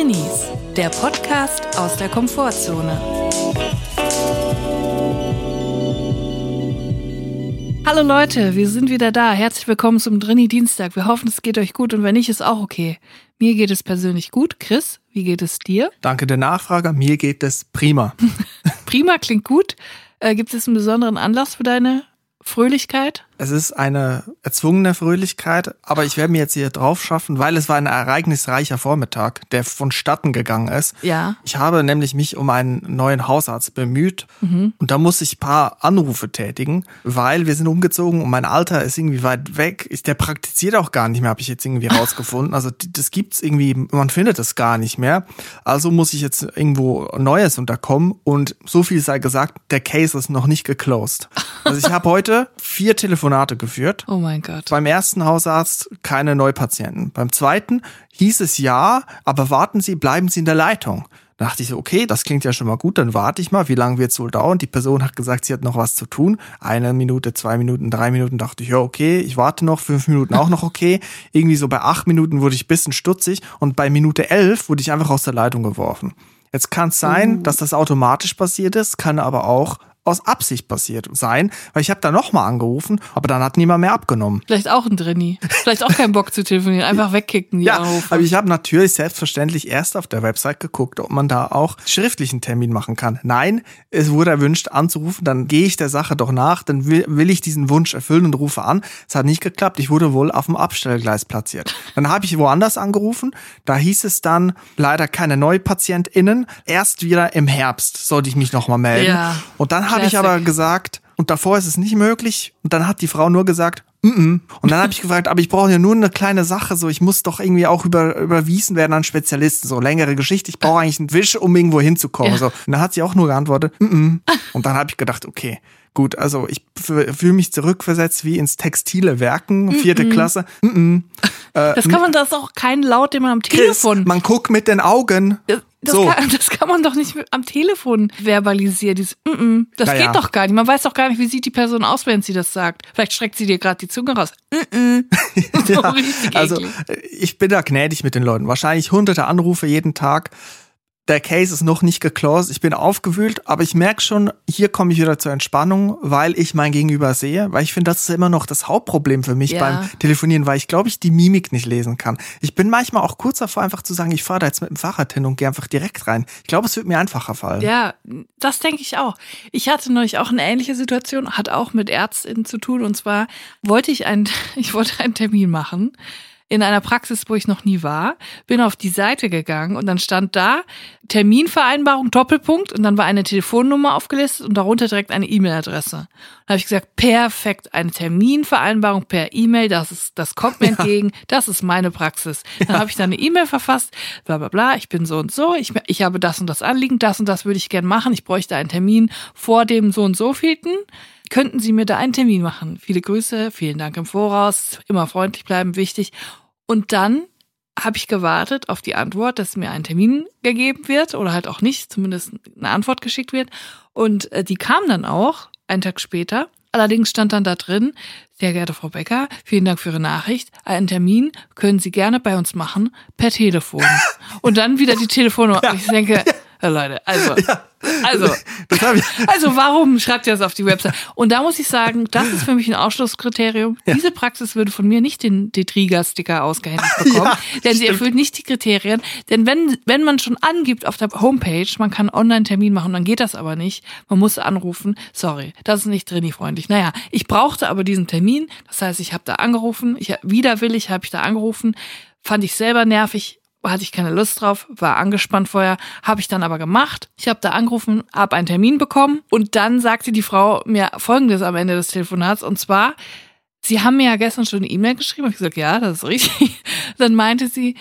Drinnies, der Podcast aus der Komfortzone. Hallo Leute, wir sind wieder da. Herzlich willkommen zum Drinni Dienstag. Wir hoffen, es geht euch gut und wenn nicht, ist auch okay. Mir geht es persönlich gut. Chris, wie geht es dir? Danke der Nachfrage. Mir geht es prima. prima klingt gut. Äh, gibt es einen besonderen Anlass für deine Fröhlichkeit? Es ist eine erzwungene Fröhlichkeit, aber ich werde mir jetzt hier drauf schaffen, weil es war ein ereignisreicher Vormittag, der vonstatten gegangen ist. Ja. Ich habe nämlich mich um einen neuen Hausarzt bemüht mhm. und da muss ich paar Anrufe tätigen, weil wir sind umgezogen und mein Alter ist irgendwie weit weg. Der praktiziert auch gar nicht mehr, habe ich jetzt irgendwie rausgefunden. Also das gibt's irgendwie, man findet es gar nicht mehr. Also muss ich jetzt irgendwo Neues unterkommen und so viel sei gesagt, der Case ist noch nicht geclosed. Also ich habe heute vier Telefone Telefonate geführt. Oh mein Gott. Beim ersten Hausarzt keine Neupatienten. Beim zweiten hieß es ja, aber warten Sie, bleiben Sie in der Leitung. Da dachte ich so, okay, das klingt ja schon mal gut, dann warte ich mal, wie lange wird es wohl dauern? Die Person hat gesagt, sie hat noch was zu tun. Eine Minute, zwei Minuten, drei Minuten, dachte ich, ja, okay, ich warte noch, fünf Minuten auch noch okay. Irgendwie so bei acht Minuten wurde ich bisschen stutzig und bei Minute elf wurde ich einfach aus der Leitung geworfen. Jetzt kann es sein, uh. dass das automatisch passiert ist, kann aber auch aus Absicht passiert sein, weil ich habe da nochmal angerufen, aber dann hat niemand mehr abgenommen. Vielleicht auch ein Drenni. Vielleicht auch keinen Bock zu telefonieren, einfach wegkicken die ja, Anrufe. aber ich habe natürlich selbstverständlich erst auf der Website geguckt, ob man da auch schriftlichen Termin machen kann. Nein, es wurde erwünscht anzurufen, dann gehe ich der Sache doch nach, dann will, will ich diesen Wunsch erfüllen und rufe an. Es hat nicht geklappt, ich wurde wohl auf dem Abstellgleis platziert. Dann habe ich woanders angerufen, da hieß es dann leider keine Neupatientinnen, erst wieder im Herbst sollte ich mich nochmal melden. Ja. Und dann habe ich aber gesagt, und davor ist es nicht möglich. Und dann hat die Frau nur gesagt, mm -mm. und dann habe ich gefragt, aber ich brauche ja nur eine kleine Sache, so ich muss doch irgendwie auch über, überwiesen werden an Spezialisten, so längere Geschichte. Ich brauche eigentlich einen Wisch, um irgendwo hinzukommen. Ja. So. Und dann hat sie auch nur geantwortet, mm und dann habe ich gedacht, okay, gut, also ich fühle mich zurückversetzt wie ins textile Werken, vierte mm Klasse. Mm äh, das kann man, das ist auch kein Laut, den man am Telefon. Chris, man guckt mit den Augen. Das, so. kann, das kann man doch nicht am Telefon verbalisieren. Dieses, mm -mm, das Na geht doch gar nicht. Man weiß doch gar nicht, wie sieht die Person aus, wenn sie das sagt. Vielleicht streckt sie dir gerade die Zunge raus. Mm ja, also ich bin da gnädig mit den Leuten. Wahrscheinlich hunderte Anrufe jeden Tag der Case ist noch nicht geclosed. Ich bin aufgewühlt, aber ich merke schon, hier komme ich wieder zur Entspannung, weil ich mein Gegenüber sehe, weil ich finde, das ist immer noch das Hauptproblem für mich ja. beim Telefonieren, weil ich glaube, ich die Mimik nicht lesen kann. Ich bin manchmal auch kurz davor, einfach zu sagen, ich fahre da jetzt mit dem Fahrrad hin und gehe einfach direkt rein. Ich glaube, es wird mir einfacher fallen. Ja, das denke ich auch. Ich hatte neulich auch eine ähnliche Situation, hat auch mit Ärztinnen zu tun und zwar wollte ich einen, ich wollte einen Termin machen in einer Praxis, wo ich noch nie war, bin auf die Seite gegangen und dann stand da Terminvereinbarung Doppelpunkt und dann war eine Telefonnummer aufgelistet und darunter direkt eine E-Mail-Adresse. Da habe ich gesagt, perfekt, eine Terminvereinbarung per E-Mail, das ist, das kommt mir ja. entgegen, das ist meine Praxis. Dann ja. habe ich da eine E-Mail verfasst, bla bla bla, ich bin so und so, ich, ich habe das und das Anliegen, das und das würde ich gern machen, ich bräuchte einen Termin vor dem so und so vielten könnten Sie mir da einen Termin machen? Viele Grüße, vielen Dank im Voraus, immer freundlich bleiben, wichtig. Und dann habe ich gewartet auf die Antwort, dass mir ein Termin gegeben wird oder halt auch nicht, zumindest eine Antwort geschickt wird. Und äh, die kam dann auch einen Tag später. Allerdings stand dann da drin, sehr geehrte Frau Becker, vielen Dank für Ihre Nachricht. Einen Termin können Sie gerne bei uns machen per Telefon. Und dann wieder die Telefonnummer. Ja. Ich denke, Leute, also, ja. also, also warum schreibt ihr das auf die Website? Und da muss ich sagen, das ist für mich ein Ausschlusskriterium. Ja. Diese Praxis würde von mir nicht den Detriga-Sticker ausgehändigt bekommen, ja, denn stimmt. sie erfüllt nicht die Kriterien. Denn wenn, wenn man schon angibt auf der Homepage, man kann Online-Termin machen, dann geht das aber nicht. Man muss anrufen. Sorry, das ist nicht Trini-freundlich. Naja, ich brauchte aber diesen Termin. Das heißt, ich habe da angerufen. Ich, widerwillig habe ich da angerufen. Fand ich selber nervig hatte ich keine Lust drauf, war angespannt vorher, habe ich dann aber gemacht. Ich habe da angerufen, habe einen Termin bekommen und dann sagte die Frau mir Folgendes am Ende des Telefonats und zwar, Sie haben mir ja gestern schon eine E-Mail geschrieben. Hab ich gesagt, ja, das ist richtig. Dann meinte sie,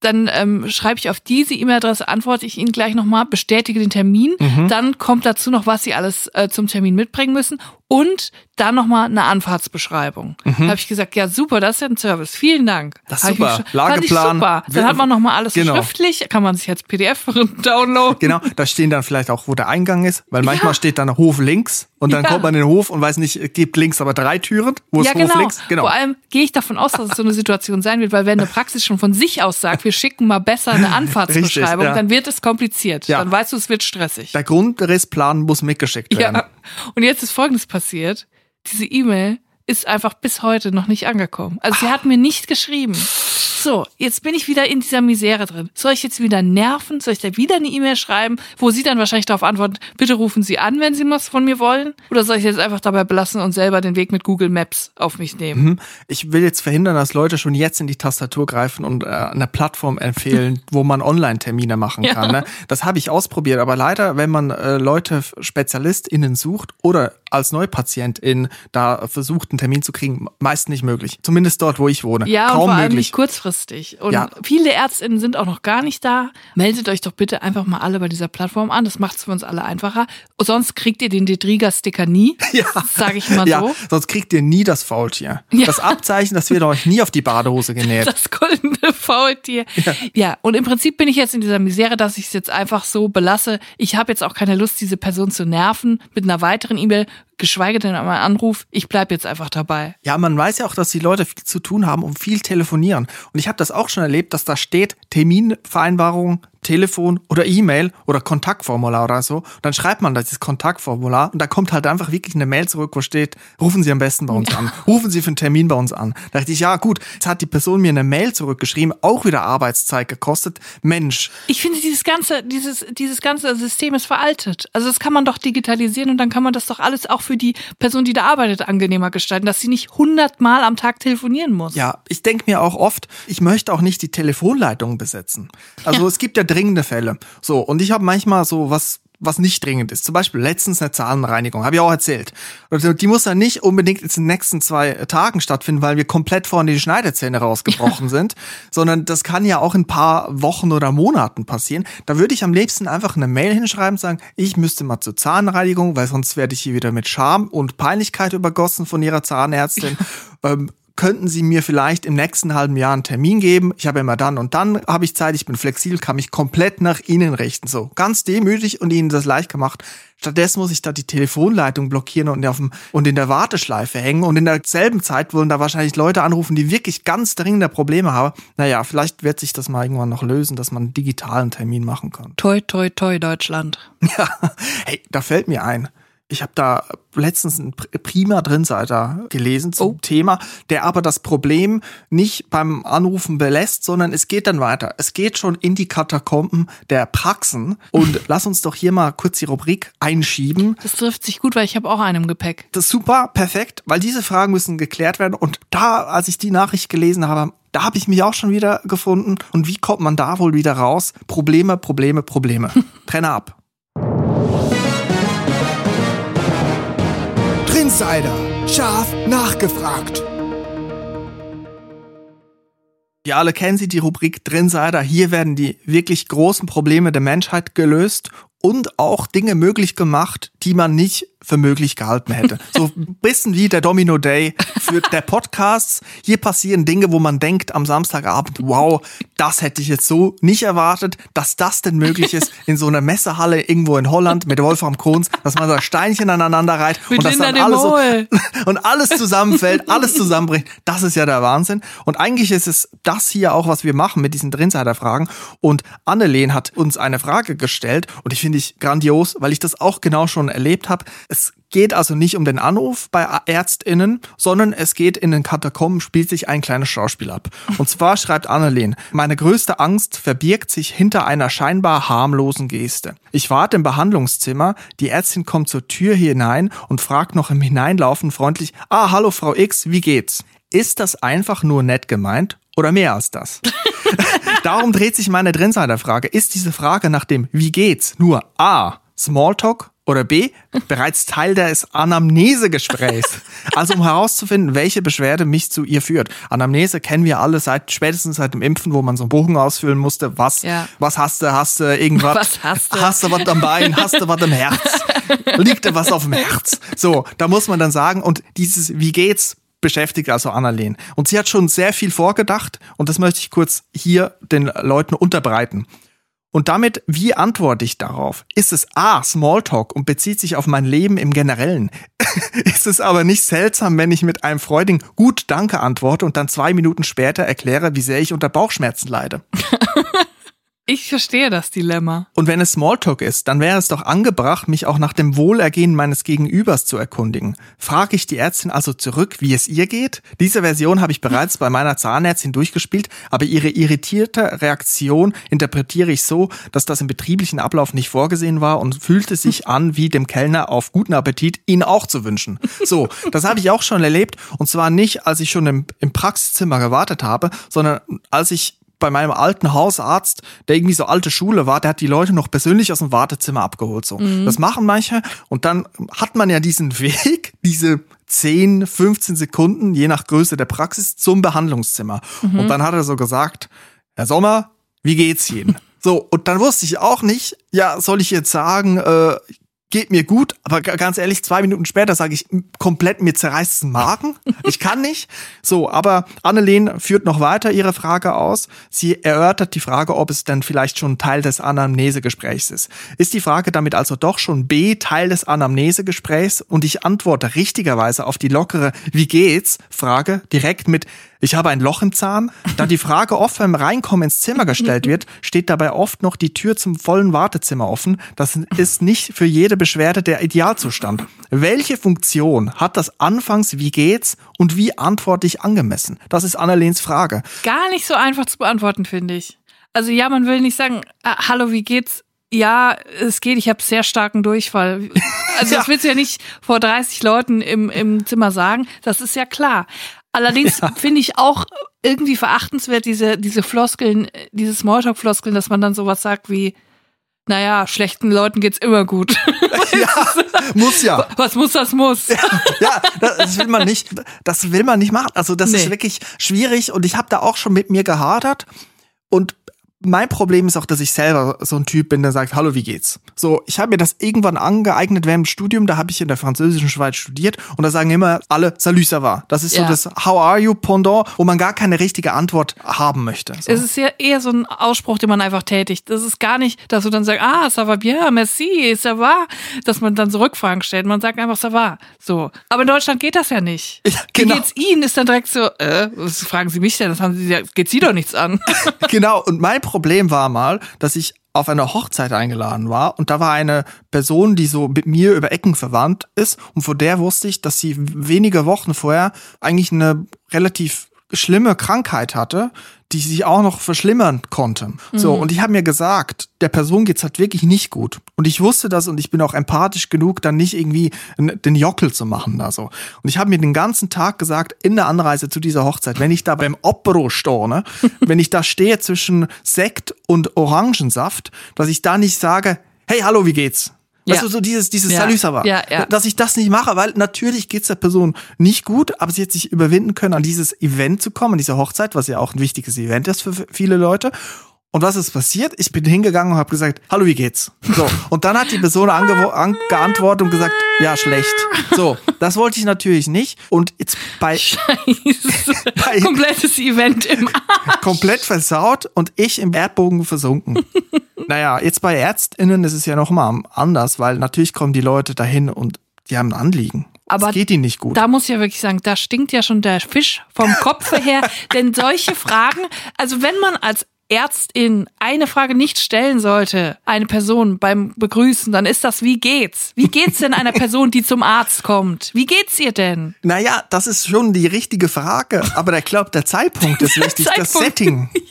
dann ähm, schreibe ich auf diese E-Mail-Adresse, antworte ich Ihnen gleich nochmal, bestätige den Termin. Mhm. Dann kommt dazu noch, was Sie alles äh, zum Termin mitbringen müssen und dann nochmal eine Anfahrtsbeschreibung. Mhm. Da habe ich gesagt, ja super, das ist ja ein Service. Vielen Dank. Das ist super. Mich, Lageplan. super. Dann hat man nochmal alles genau. schriftlich, kann man sich als PDF downloaden. Genau, da stehen dann vielleicht auch, wo der Eingang ist, weil manchmal ja. steht dann Hof links und dann ja. kommt man in den Hof und weiß nicht, gibt links aber drei Türen. Wo ist ja, Hof genau. links? Genau. Vor allem gehe ich davon aus, dass es so eine Situation sein wird, weil wenn eine Praxis schon von sich aus sagt, wir schicken mal besser eine Anfahrtsbeschreibung, Richtig, ja. dann wird es kompliziert. Ja. Dann weißt du, es wird stressig. Der Grundrissplan muss mitgeschickt werden. Ja. Und jetzt ist Folgendes passiert. Diese E-Mail ist einfach bis heute noch nicht angekommen. Also sie hat mir nicht geschrieben. So, jetzt bin ich wieder in dieser Misere drin. Soll ich jetzt wieder nerven? Soll ich da wieder eine E-Mail schreiben, wo sie dann wahrscheinlich darauf antworten, bitte rufen Sie an, wenn Sie was von mir wollen? Oder soll ich jetzt einfach dabei belassen und selber den Weg mit Google Maps auf mich nehmen? Mhm. Ich will jetzt verhindern, dass Leute schon jetzt in die Tastatur greifen und äh, eine Plattform empfehlen, wo man Online-Termine machen Ja. kann. Ne? Das habe ich ausprobiert, aber leider, wenn man äh, Leute, SpezialistInnen sucht oder als Neupatientin da versucht, einen Termin zu kriegen, meist nicht möglich. Zumindest dort, wo ich wohne. Ja, und Kaum vor allem möglich. nicht kurzfristig. Und Ja. viele Ärztinnen sind auch noch gar nicht da. Meldet euch doch bitte einfach mal alle bei dieser Plattform an. Das macht es für uns alle einfacher. Sonst kriegt ihr den Detriga-Sticker nie. Ja. Sage ich mal ja, so. sonst kriegt ihr nie das Faultier. Ja. Das Abzeichen, das wird euch nie auf die Badehose genäht. Das goldene Faultier. Ja. und im Prinzip bin ich jetzt in dieser Misere, dass ich es jetzt einfach so belasse. Ich habe jetzt auch keine Lust, diese Person zu nerven mit einer weiteren E-Mail, geschweige denn einmal Anruf. Ich bleib jetzt einfach dabei. Ja, man weiß ja auch, dass die Leute viel zu tun haben und viel telefonieren. Und ich habe das auch schon erlebt, dass da steht Terminvereinbarung, Telefon oder E-Mail oder Kontaktformular oder so. Und dann schreibt man das Kontaktformular und da kommt halt einfach wirklich eine Mail zurück, wo steht, rufen Sie am besten bei uns an. Rufen Sie für einen Termin bei uns an. Da dachte ich, ja gut, jetzt hat die Person mir eine Mail zurückgeschrieben, auch wieder Arbeitszeit gekostet. Mensch, Ich finde, dieses ganze, dieses, dieses ganze System ist veraltet. Also das kann man doch digitalisieren und dann kann man das doch alles auch für die Person, die da arbeitet, angenehmer gestalten, dass sie nicht hundertmal am Tag telefonieren muss. Ja, ich denke mir auch oft, ich möchte auch nicht die Telefonleitung besetzen. Also es gibt ja dringende Fälle. So, und ich habe manchmal so was was nicht dringend ist. Zum Beispiel letztens eine Zahnreinigung, habe ich auch erzählt. Die muss dann nicht unbedingt in den nächsten zwei Tagen stattfinden, weil wir komplett vorne die Schneidezähne rausgebrochen sind, sondern das kann ja auch in ein paar Wochen oder Monaten passieren. Da würde ich am liebsten einfach eine Mail hinschreiben und sagen, ich müsste mal zur Zahnreinigung, weil sonst werde ich hier wieder mit Scham und Peinlichkeit übergossen von ihrer Zahnärztin. ähm, könnten Sie mir vielleicht im nächsten halben Jahr einen Termin geben? Ich habe immer dann und dann habe ich Zeit, ich bin flexibel, kann mich komplett nach Ihnen richten. So, ganz demütig und Ihnen das leicht gemacht. Stattdessen muss ich da die Telefonleitung blockieren und, auf dem, und in der Warteschleife hängen. Und in derselben Zeit wollen da wahrscheinlich Leute anrufen, die wirklich ganz dringende Probleme haben. Naja, vielleicht wird sich das mal irgendwann noch lösen, dass man einen digitalen Termin machen kann. Toi, toi, toi, Deutschland. Ja, hey, da fällt mir ein. Ich habe da letztens einen pr- prima Drinseiter gelesen zum Oh. Thema, der aber das Problem nicht beim Anrufen belässt, sondern es geht dann weiter. Es geht schon in die Katakomben der Praxen. Und lass uns doch hier mal kurz die Rubrik einschieben. Das trifft sich gut, weil ich habe auch einen im Gepäck. Das ist super, perfekt, weil diese Fragen müssen geklärt werden. Und da, als ich die Nachricht gelesen habe, da habe ich mich auch schon wieder gefunden. Und wie kommt man da wohl wieder raus? Probleme, Probleme, Probleme. Trenne ab. Trinsider. Scharf nachgefragt. Wir alle kennen sie, die Rubrik Drinsider. Hier werden die wirklich großen Probleme der Menschheit gelöst und auch Dinge möglich gemacht, die man nicht für möglich gehalten hätte. So ein bisschen wie der Domino Day für der Podcasts. Hier passieren Dinge, wo man denkt am Samstagabend, wow, das hätte ich jetzt so nicht erwartet, dass das denn möglich ist in so einer Messehalle irgendwo in Holland mit Wolfram Kohns, dass man da Steinchen aneinander reiht Mit und das dann alles so, und alles zusammenfällt, alles zusammenbricht. Das ist ja der Wahnsinn. Und eigentlich ist es das hier auch, was wir machen mit diesen Drinsider-Fragen. Und Annelien hat uns eine Frage gestellt und ich finde ich grandios, weil ich das auch genau schon erlebt habe. Es geht also nicht um den Anruf bei ÄrztInnen, sondern es geht in den Katakomben, spielt sich ein kleines Schauspiel ab. Und zwar schreibt Annelien, meine größte Angst verbirgt sich hinter einer scheinbar harmlosen Geste. Ich warte im Behandlungszimmer, die Ärztin kommt zur Tür hinein und fragt noch im Hineinlaufen freundlich, ah, hallo Frau X, wie geht's? Ist das einfach nur nett gemeint oder mehr als das? Darum dreht sich meine Drinsider-Frage. Ist diese Frage nach dem Wie geht's nur A. Smalltalk oder B. bereits Teil des Anamnesegesprächs? Also um herauszufinden, welche Beschwerde mich zu ihr führt. Anamnese kennen wir alle seit spätestens seit dem Impfen, wo man so einen Bogen ausfüllen musste. Was, Ja. was hast du? Hast du irgendwas? Was hast du? Hast du was am Bein? Hast du was am Herz? Liegt dir was auf dem Herz? So, da muss man dann sagen, und dieses Wie geht's? beschäftigt also Annalene. Und sie hat schon sehr viel vorgedacht und das möchte ich kurz hier den Leuten unterbreiten. Und damit, wie antworte ich darauf? Ist es A, Smalltalk und bezieht sich auf mein Leben im Generellen? ist es aber nicht seltsam, wenn ich mit einem freudigen Gut, danke antworte und dann zwei Minuten später erkläre, wie sehr ich unter Bauchschmerzen leide? Ich verstehe das Dilemma. Und wenn es Smalltalk ist, dann wäre es doch angebracht, mich auch nach dem Wohlergehen meines Gegenübers zu erkundigen. Frage ich die Ärztin also zurück, wie es ihr geht? Diese Version habe ich bereits bei meiner Zahnärztin durchgespielt, aber ihre irritierte Reaktion interpretiere ich so, dass das im betrieblichen Ablauf nicht vorgesehen war und fühlte sich an, wie dem Kellner auf guten Appetit ihn auch zu wünschen. So, das habe ich auch schon erlebt und zwar nicht, als ich schon im, im Praxiszimmer gewartet habe, sondern als ich bei meinem alten Hausarzt, der irgendwie so alte Schule war, der hat die Leute noch persönlich aus dem Wartezimmer abgeholt. So, mhm. das machen manche und dann hat man ja diesen Weg, diese 10, 15 Sekunden, je nach Größe der Praxis, zum Behandlungszimmer. Mhm. Und dann hat er so gesagt, Herr Sommer, wie geht's Ihnen? So, und dann wusste ich auch nicht, ja, soll ich jetzt sagen, äh, geht mir gut, aber ganz ehrlich, zwei Minuten später sage ich komplett mir zerreißt Magen. Ich kann nicht. So, aber Annelien führt noch weiter ihre Frage aus. Sie erörtert die Frage, ob es denn vielleicht schon Teil des Anamnesegesprächs ist. Ist die Frage damit also doch schon B Teil des Anamnesegesprächs? Und ich antworte richtigerweise auf die lockere Wie geht's? Frage direkt mit ich habe ein Loch im Zahn. Da die Frage oft beim Reinkommen ins Zimmer gestellt wird, steht dabei oft noch die Tür zum vollen Wartezimmer offen. Das ist nicht für jede Beschwerde der Idealzustand. Welche Funktion hat das anfangs Wie geht's und wie antworte ich angemessen? Das ist Annaleens Frage. Gar nicht so einfach zu beantworten, finde ich. Also ja, man will nicht sagen, ah, hallo, wie geht's? Ja, es geht, ich habe sehr starken Durchfall. Also ja. das willst du ja nicht vor 30 Leuten im, im Zimmer sagen, das ist ja klar. Allerdings ja. finde ich auch irgendwie verachtenswert diese, diese Floskeln, diese Smalltalk-Floskeln, dass man dann sowas sagt wie, naja, schlechten Leuten geht's immer gut. ja, muss ja. Was muss, das muss. Ja, ja, das will man nicht, das will man nicht machen. Also das nee. ist wirklich schwierig und ich habe da auch schon mit mir gehadert und mein Problem ist auch, dass ich selber so ein Typ bin, der sagt, hallo, wie geht's? So, ich habe mir das irgendwann angeeignet während dem Studium, da habe ich in der französischen Schweiz studiert und da sagen immer alle Salut, ça va. Das ist ja. so das How are you Pendant, wo man gar keine richtige Antwort haben möchte. So. Es ist ja eher so ein Ausspruch, den man einfach tätigt. Das ist gar nicht, dass du dann sagst, ah, ça va bien, merci, ça va, dass man dann so Rückfragen stellt. Man sagt einfach, ça va. So. Aber in Deutschland geht das ja nicht. Ja, genau. Wie geht's Ihnen? Ist dann direkt so, äh, was fragen Sie mich denn? Das haben Sie, geht Sie doch nichts an. genau. Und mein Problem war mal, dass ich auf eine Hochzeit eingeladen war und da war eine Person, die so mit mir über Ecken verwandt ist und vor der wusste ich, dass sie wenige Wochen vorher eigentlich eine relativ schlimme Krankheit hatte, die sich auch noch verschlimmern konnte. Mhm. So, und ich habe mir gesagt, der Person geht's halt wirklich nicht gut. Und ich wusste das und ich bin auch empathisch genug, dann nicht irgendwie den Jockel zu machen da so. Und ich habe mir den ganzen Tag gesagt, in der Anreise zu dieser Hochzeit, wenn ich da beim Opero stehe, ne, wenn ich da stehe zwischen Sekt und Orangensaft, dass ich da nicht sage, hey, hallo, wie geht's? Weißt du, so dieses, dieses ja. Salü war. Ja, ja. Dass ich das nicht mache, weil natürlich geht's der Person nicht gut, aber sie hat sich überwinden können, an dieses Event zu kommen, an diese Hochzeit, was ja auch ein wichtiges Event ist für viele Leute. Und was ist passiert? Ich bin hingegangen und habe gesagt, hallo, wie geht's? So. Und dann hat die Person an geantwortet und gesagt, ja, schlecht. So, das wollte ich natürlich nicht. Und jetzt bei, Scheiße. bei komplettes Event im Arsch. Komplett versaut und ich im Erdbogen versunken. naja, jetzt bei ÄrztInnen ist es ja noch mal anders, weil natürlich kommen die Leute dahin und die haben ein Anliegen. Aber das geht ihnen nicht gut. Da muss ich ja wirklich sagen, da stinkt ja schon der Fisch vom Kopf her. Denn solche Fragen, also wenn man als Ärztin eine Frage nicht stellen sollte, eine Person beim Begrüßen, dann ist das, wie geht's? Wie geht's denn einer Person, die zum Arzt kommt? Wie geht's ihr denn? Naja, das ist schon die richtige Frage. Aber ich glaube, der Zeitpunkt ist wichtig, das Setting. ja.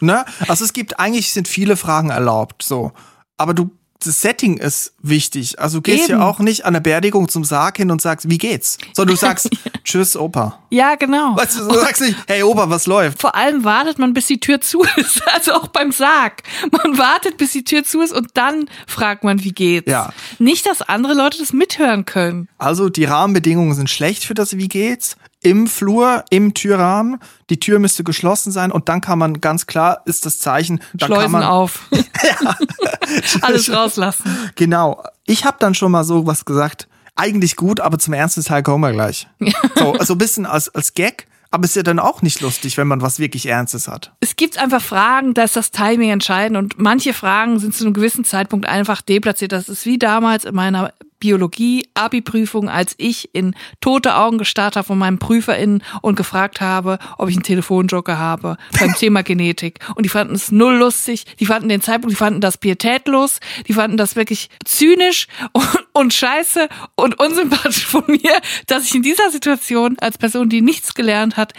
Ne? Also es gibt, eigentlich sind viele Fragen erlaubt, so. Aber du das Setting ist wichtig. Also du gehst Eben. ja auch nicht an der Beerdigung zum Sarg hin und sagst, wie geht's? Sondern du sagst, tschüss, Opa. Ja, genau. Weißt du, du sagst nicht, hey Opa, was läuft? Vor allem wartet man, bis die Tür zu ist. Also auch beim Sarg. Man wartet, bis die Tür zu ist und dann fragt man, wie geht's. Ja. Nicht, dass andere Leute das mithören können. Also die Rahmenbedingungen sind schlecht für das Wie geht's im Flur, im Türrahmen. Die Tür müsste geschlossen sein und dann kann man ganz klar, ist das Zeichen, da Schleusen kann man auf. Alles rauslassen. Genau. Ich habe dann schon mal so was gesagt, eigentlich gut, aber zum ernsten Teil kommen wir gleich. so, also ein bisschen als, als Gag, Aber ist ja dann auch nicht lustig, wenn man was wirklich Ernstes hat. Es gibt einfach Fragen, da ist das Timing entscheidend und manche Fragen sind zu einem gewissen Zeitpunkt einfach deplatziert. Das ist wie damals in meiner Biologie-Abi-Prüfung, als ich in tote Augen gestarrt habe von meinen PrüferInnen und gefragt habe, ob ich einen Telefonjoker habe beim Thema Genetik. Und die fanden es null lustig. Die fanden den Zeitpunkt, die fanden das pietätlos. Die fanden das wirklich zynisch und, und scheiße und unsympathisch von mir, dass ich in dieser Situation als Person, die nichts gelernt hat,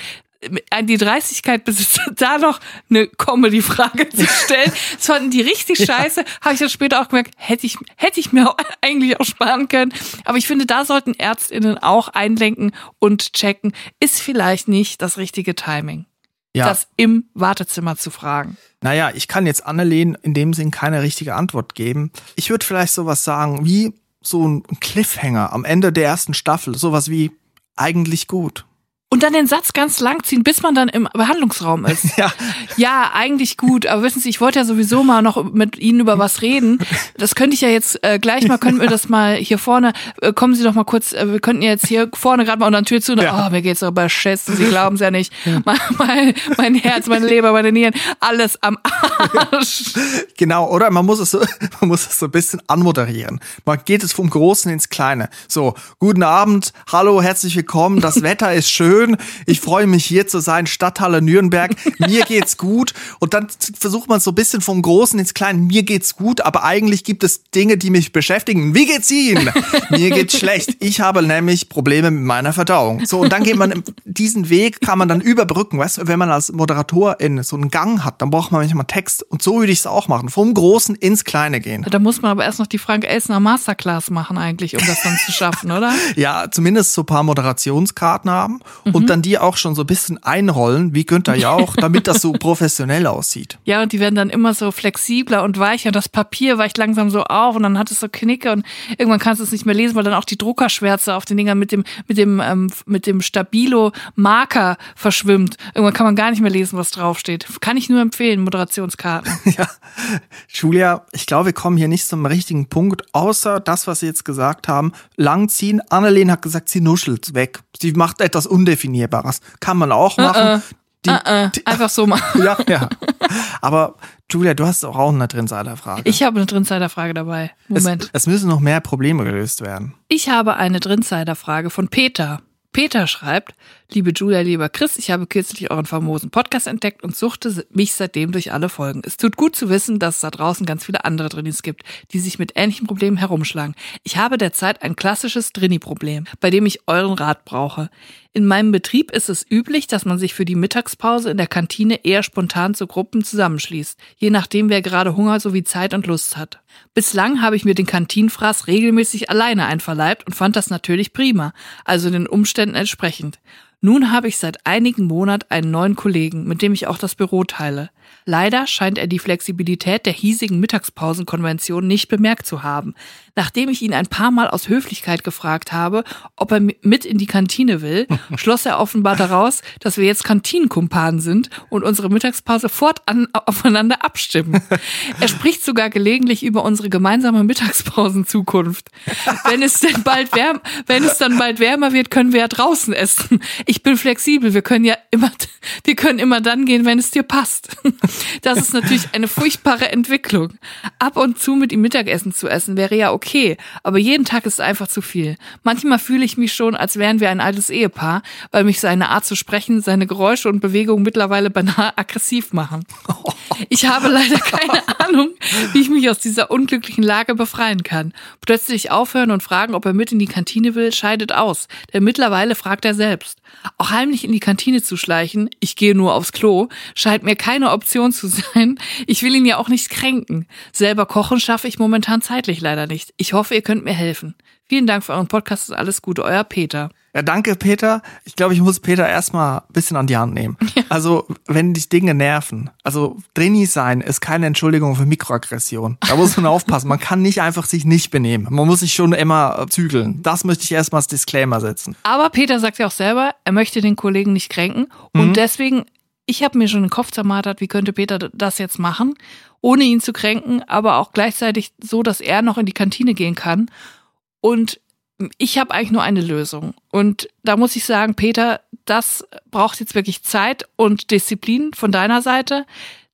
die Dreistigkeit besitzt, da noch eine Comedy-Frage zu stellen. Das fanden die richtig scheiße. Ja. Habe ich dann später auch gemerkt, hätte ich, hätte ich mir eigentlich auch sparen können. Aber ich finde, da sollten ÄrztInnen auch einlenken und checken, ist vielleicht nicht das richtige Timing. Ja. Das im Wartezimmer zu fragen. Naja, ich kann jetzt Annelien in dem Sinn keine richtige Antwort geben. Ich würde vielleicht sowas sagen wie so ein Cliffhanger am Ende der ersten Staffel. Sowas wie eigentlich gut. Und dann den Satz ganz lang ziehen, bis man dann im Behandlungsraum ist. Ja. Ja, eigentlich gut. Aber wissen Sie, ich wollte ja sowieso mal noch mit Ihnen über was reden. Das könnte ich ja jetzt äh, gleich mal, können wir das mal hier vorne, äh, kommen Sie doch mal kurz, äh, wir könnten jetzt hier vorne gerade mal unter der Tür zu. Ja. Oh, mir geht's aber schätzen, Sie glauben es ja nicht. Ja. Mein, mein, mein Herz, meine Leber, meine Nieren, alles am Arsch. Genau, oder? Man muss es so, man muss es so ein bisschen anmoderieren. Man geht es vom Großen ins Kleine. So, guten Abend, hallo, herzlich willkommen, das Wetter ist schön schön. Ich freue mich hier zu sein, Stadthalle Nürnberg. Mir geht's gut. Und dann versucht man so ein bisschen vom Großen ins Kleine. Mir geht's gut, aber eigentlich gibt es Dinge, die mich beschäftigen. Wie geht's Ihnen? Mir geht's schlecht. Ich habe nämlich Probleme mit meiner Verdauung. So, und dann geht man, diesen Weg kann man dann überbrücken. Weißt du, wenn man als Moderator in so einen Gang hat, dann braucht man manchmal Text. Und so würde ich es auch machen. Vom Großen ins Kleine gehen. Da muss man aber erst noch die Frank Elsner Masterclass machen eigentlich, um das dann zu schaffen, oder? Ja, zumindest so ein paar Moderationskarten haben und mhm. dann die auch schon so ein bisschen einrollen, wie Günther ja auch, damit das so professionell aussieht. Ja, und die werden dann immer so flexibler und weicher. Das Papier weicht langsam so auf und dann hat es so Knicke und irgendwann kannst du es nicht mehr lesen, weil dann auch die Druckerschwärze auf den Dingern mit dem, mit dem, ähm, mit dem Stabilo-Marker verschwimmt. Irgendwann kann man gar nicht mehr lesen, was draufsteht. Kann ich nur empfehlen, Moderationskarten. ja. Julia, ich glaube, wir kommen hier nicht zum richtigen Punkt, außer das, was Sie jetzt gesagt haben. Langziehen. Annelene hat gesagt, sie nuschelt weg. Sie macht etwas Undefinierbares. Kann man auch äh, machen. -uh. Die, uh die, Einfach so machen. Ja, ja. Aber Julia, du hast auch eine Drinsider-Frage. Ich habe eine Drinsider-Frage dabei. Moment. Es, es müssen noch mehr Probleme gelöst werden. Ich habe eine Drinsider-Frage von Peter. Peter schreibt, liebe Julia, lieber Chris, ich habe kürzlich euren famosen Podcast entdeckt und suchte mich seitdem durch alle Folgen. Es tut gut zu wissen, dass es da draußen ganz viele andere Drinis gibt, die sich mit ähnlichen Problemen herumschlagen. Ich habe derzeit ein klassisches Drini-Problem, bei dem ich euren Rat brauche. In meinem Betrieb ist es üblich, dass man sich für die Mittagspause in der Kantine eher spontan zu Gruppen zusammenschließt, je nachdem, wer gerade Hunger sowie Zeit und Lust hat. Bislang habe ich mir den Kantinenfraß regelmäßig alleine einverleibt und fand das natürlich prima, also den Umständen entsprechend. Nun habe ich seit einigen Monaten einen neuen Kollegen, mit dem ich auch das Büro teile. Leider scheint er die Flexibilität der hiesigen Mittagspausenkonvention nicht bemerkt zu haben. Nachdem ich ihn ein paar Mal aus Höflichkeit gefragt habe, ob er mit in die Kantine will, schloss er offenbar daraus, dass wir jetzt Kantinenkumpanen sind und unsere Mittagspause fortan aufeinander abstimmen. Er spricht sogar gelegentlich über unsere gemeinsame Mittagspausenzukunft. Wenn es denn bald wärm, wenn es dann bald wärmer wird, können wir ja draußen essen. Ich bin flexibel. Wir können ja immer, wir können immer dann gehen, wenn es dir passt. Das ist natürlich eine furchtbare Entwicklung. Ab und zu mit ihm Mittagessen zu essen wäre ja okay, aber jeden Tag ist einfach zu viel. Manchmal fühle ich mich schon, als wären wir ein altes Ehepaar, weil mich seine Art zu sprechen, seine Geräusche und Bewegungen mittlerweile beinahe aggressiv machen. Ich habe leider keine Ahnung, wie ich mich aus dieser unglücklichen Lage befreien kann. Plötzlich aufhören und fragen, ob er mit in die Kantine will, scheidet aus, denn mittlerweile fragt er selbst. Auch heimlich in die Kantine zu schleichen, ich gehe nur aufs Klo, scheint mir keine Option zu sein. Ich will ihn ja auch nicht kränken. Selber kochen schaffe ich momentan zeitlich leider nicht. Ich hoffe, ihr könnt mir helfen. Vielen Dank für euren Podcast und alles Gute, euer Peter. Ja, danke, Peter. Ich glaube, ich muss Peter erstmal ein bisschen an die Hand nehmen. Ja. Also, wenn dich Dinge nerven, also Drini sein ist keine Entschuldigung für Mikroaggression. Da muss man aufpassen. Man kann nicht einfach sich nicht benehmen. Man muss sich schon immer zügeln. Das möchte ich erstmal als Disclaimer setzen. Aber Peter sagt ja auch selber, er möchte den Kollegen nicht kränken. Und mhm. deswegen, ich habe mir schon den Kopf zermartert, wie könnte Peter das jetzt machen, ohne ihn zu kränken, aber auch gleichzeitig so, dass er noch in die Kantine gehen kann. Und ich habe eigentlich nur eine Lösung. Und da muss ich sagen, Peter, das braucht jetzt wirklich Zeit und Disziplin von deiner Seite.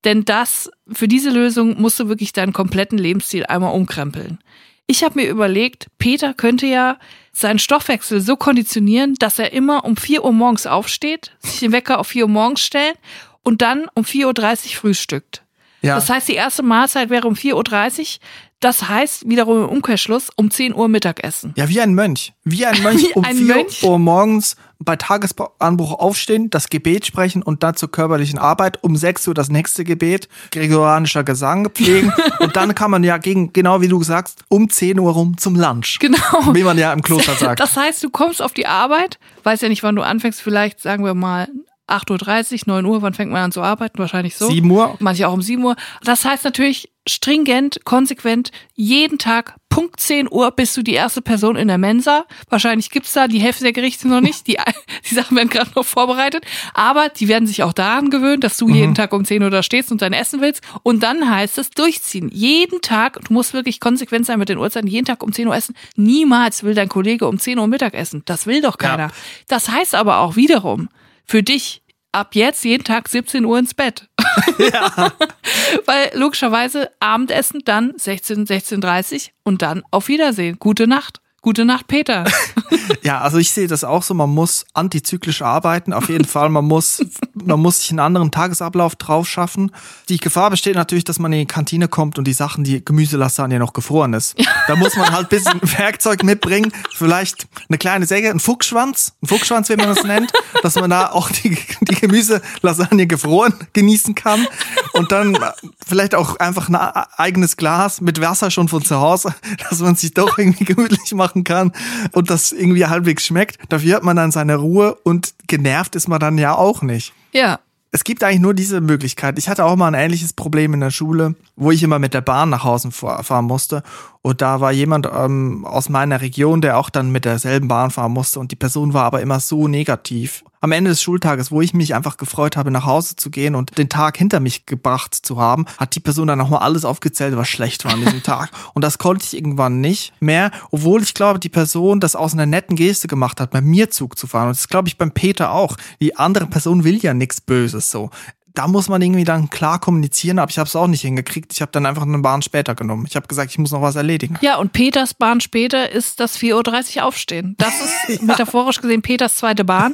Denn das, für diese Lösung musst du wirklich deinen kompletten Lebensstil einmal umkrempeln. Ich habe mir überlegt, Peter könnte ja seinen Stoffwechsel so konditionieren, dass er immer um 4 Uhr morgens aufsteht, sich den Wecker auf 4 Uhr morgens stellt und dann um 4.30 Uhr frühstückt. Ja. Das heißt, die erste Mahlzeit wäre um 4.30 Uhr. Das heißt wiederum im Umkehrschluss um 10 Uhr Mittagessen. Ja, wie ein Mönch. Wie ein Mönch Wie um ein 4 Mönch. Uhr morgens bei Tagesanbruch aufstehen, das Gebet sprechen und dann zur körperlichen Arbeit. Um 6 Uhr das nächste Gebet, gregorianischer Gesang pflegen. und dann kann man ja gegen, genau wie du sagst, um 10 Uhr rum zum Lunch. Genau. Wie man ja im Kloster sagt. Das heißt, du kommst auf die Arbeit, weiß ja nicht, wann du anfängst, vielleicht sagen wir mal 8.30 Uhr, 9 Uhr, wann fängt man an zu arbeiten? Wahrscheinlich so. 7 Uhr. Manche auch um 7 Uhr. Das heißt natürlich stringent, konsequent, jeden Tag Punkt 10 Uhr bist du die erste Person in der Mensa. Wahrscheinlich gibt's da die Hälfte der Gerichte noch nicht. Die, die Sachen werden gerade noch vorbereitet. Aber die werden sich auch daran gewöhnen, dass du jeden Tag um 10 Uhr da stehst und dein Essen willst. Und dann heißt es durchziehen. Jeden Tag, du musst wirklich konsequent sein mit den Uhrzeiten, jeden Tag um 10 Uhr essen. Niemals will dein Kollege um 10 Uhr Mittag essen. Das will doch keiner. Ja. Das heißt aber auch wiederum, für dich ab jetzt jeden Tag 17 Uhr ins Bett. Weil logischerweise Abendessen dann 16, 16.30 und dann auf Wiedersehen. Gute Nacht. Gute Nacht, Peter. Ja, also ich sehe das auch so, man muss antizyklisch arbeiten, auf jeden Fall, man muss, man muss sich einen anderen Tagesablauf drauf schaffen. Die Gefahr besteht natürlich, dass man in die Kantine kommt und die Sachen, die Gemüselasagne noch gefroren ist. Da muss man halt ein bisschen Werkzeug mitbringen, vielleicht eine kleine Säge, ein Fuchsschwanz, ein Fuchsschwanz, wie man das nennt, dass man da auch die, die Gemüselasagne gefroren genießen kann und dann vielleicht auch einfach ein eigenes Glas mit Wasser schon von zu Hause, dass man sich doch irgendwie gemütlich machen kann und das irgendwie halbwegs schmeckt. Dafür hat man dann seine Ruhe und genervt ist man dann ja auch nicht. Ja. Es gibt eigentlich nur diese Möglichkeit. Ich hatte auch mal ein ähnliches Problem in der Schule, wo ich immer mit der Bahn nach Hause fahr- fahren musste. Und da war jemand ähm, aus meiner Region, der auch dann mit derselben Bahn fahren musste. Und die Person war aber immer so negativ. Am Ende des Schultages, wo ich mich einfach gefreut habe, nach Hause zu gehen und den Tag hinter mich gebracht zu haben, hat die Person dann nochmal alles aufgezählt, was schlecht war an diesem Tag. Und das konnte ich irgendwann nicht mehr, obwohl ich glaube, die Person das aus einer netten Geste gemacht hat, bei mir Zug zu fahren. Und das glaube ich beim Peter auch. Die andere Person will ja nichts Böses so da muss man irgendwie dann klar kommunizieren, aber ich habe es auch nicht hingekriegt. Ich habe dann einfach eine Bahn später genommen. Ich habe gesagt, ich muss noch was erledigen. Ja, und Peters Bahn später ist das 4.30 Uhr aufstehen. Das ist metaphorisch gesehen Peters zweite Bahn.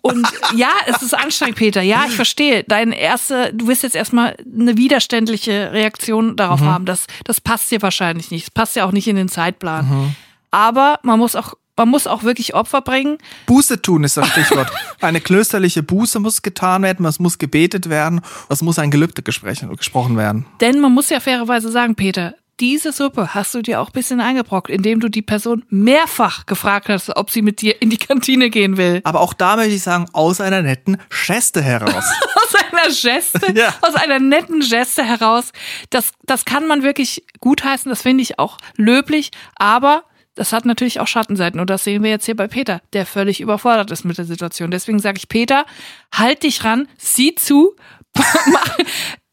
Und ja, es ist anstrengend, Peter. Ja, ich verstehe. Deine erste, du wirst jetzt erstmal eine widerständliche Reaktion darauf haben. Das, das passt dir wahrscheinlich nicht. Das passt ja auch nicht in den Zeitplan. Aber man muss auch, man muss auch wirklich Opfer bringen. Buße tun ist das Stichwort. Eine klösterliche Buße muss getan werden, es muss gebetet werden, es muss ein Gelübde gesprochen gesprochen werden. Denn man muss ja fairerweise sagen, Peter, diese Suppe hast du dir auch ein bisschen eingebrockt, indem du die Person mehrfach gefragt hast, ob sie mit dir in die Kantine gehen will. Aber auch da möchte ich sagen, aus einer netten Geste heraus. Aus einer Geste, Ja. aus einer netten Geste heraus. Das, das kann man wirklich gutheißen, das finde ich auch löblich, aber das hat natürlich auch Schattenseiten und das sehen wir jetzt hier bei Peter, der völlig überfordert ist mit der Situation. Deswegen sage ich, Peter, halt dich ran, sieh zu,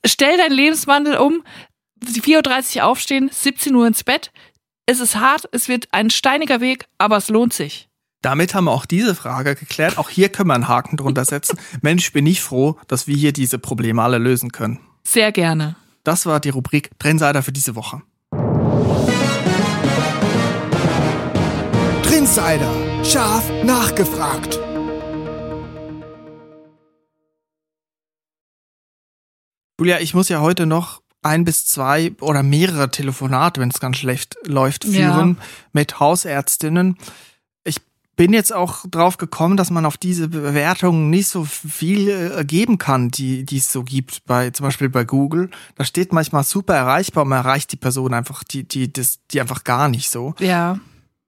stell deinen Lebenswandel um, 4.30 Uhr aufstehen, 17 Uhr ins Bett. Es ist hart, es wird ein steiniger Weg, aber es lohnt sich. Damit haben wir auch diese Frage geklärt. Auch hier können wir einen Haken drunter setzen. Mensch, bin ich froh, dass wir hier diese Probleme alle lösen können. Sehr gerne. Das war die Rubrik Trendseiter für diese Woche. Trinsider. Scharf nachgefragt. Julia, ich muss ja heute noch ein bis zwei oder mehrere Telefonate, wenn es ganz schlecht läuft, führen mit Hausärztinnen. Ich bin jetzt auch drauf gekommen, dass man auf diese Bewertungen nicht so viel äh, geben kann, die, die es so gibt, bei, zum Beispiel bei Google. Da steht manchmal super erreichbar und man erreicht die Person einfach, die, die, das, die einfach gar nicht so. Ja.